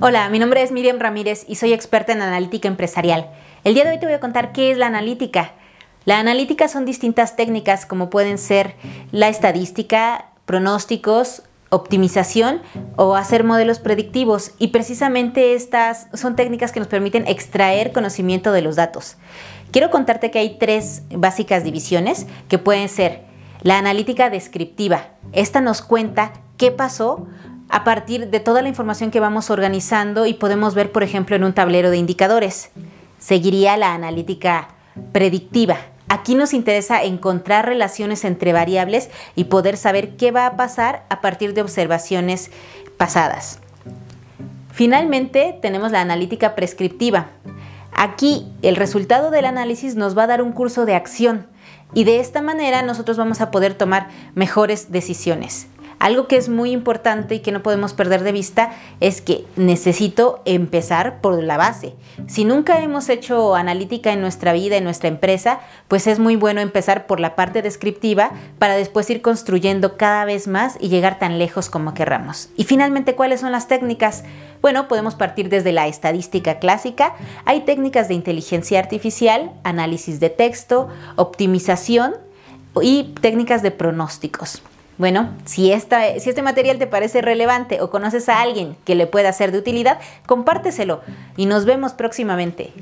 Hola, mi nombre es Miriam Ramírez y soy experta en analítica empresarial. El día de hoy te voy a contar qué es la analítica. La analítica son distintas técnicas como pueden ser la estadística, pronósticos, optimización o hacer modelos predictivos y precisamente estas son técnicas que nos permiten extraer conocimiento de los datos. Quiero contarte que hay tres básicas divisiones que pueden ser la analítica descriptiva. Esta nos cuenta qué pasó a partir de toda la información que vamos organizando y podemos ver, por ejemplo, en un tablero de indicadores. Seguiría la analítica predictiva. Aquí nos interesa encontrar relaciones entre variables y poder saber qué va a pasar a partir de observaciones pasadas. Finalmente, tenemos la analítica prescriptiva. Aquí el resultado del análisis nos va a dar un curso de acción y de esta manera nosotros vamos a poder tomar mejores decisiones. Algo que es muy importante y que no podemos perder de vista es que necesito empezar por la base. Si nunca hemos hecho analítica en nuestra vida, en nuestra empresa, pues es muy bueno empezar por la parte descriptiva para después ir construyendo cada vez más y llegar tan lejos como querramos. Y finalmente, ¿cuáles son las técnicas? Bueno, podemos partir desde la estadística clásica. Hay técnicas de inteligencia artificial, análisis de texto, optimización y técnicas de pronósticos. Bueno, si, si este material te parece relevante o conoces a alguien que le pueda ser de utilidad, compárteselo y nos vemos próximamente.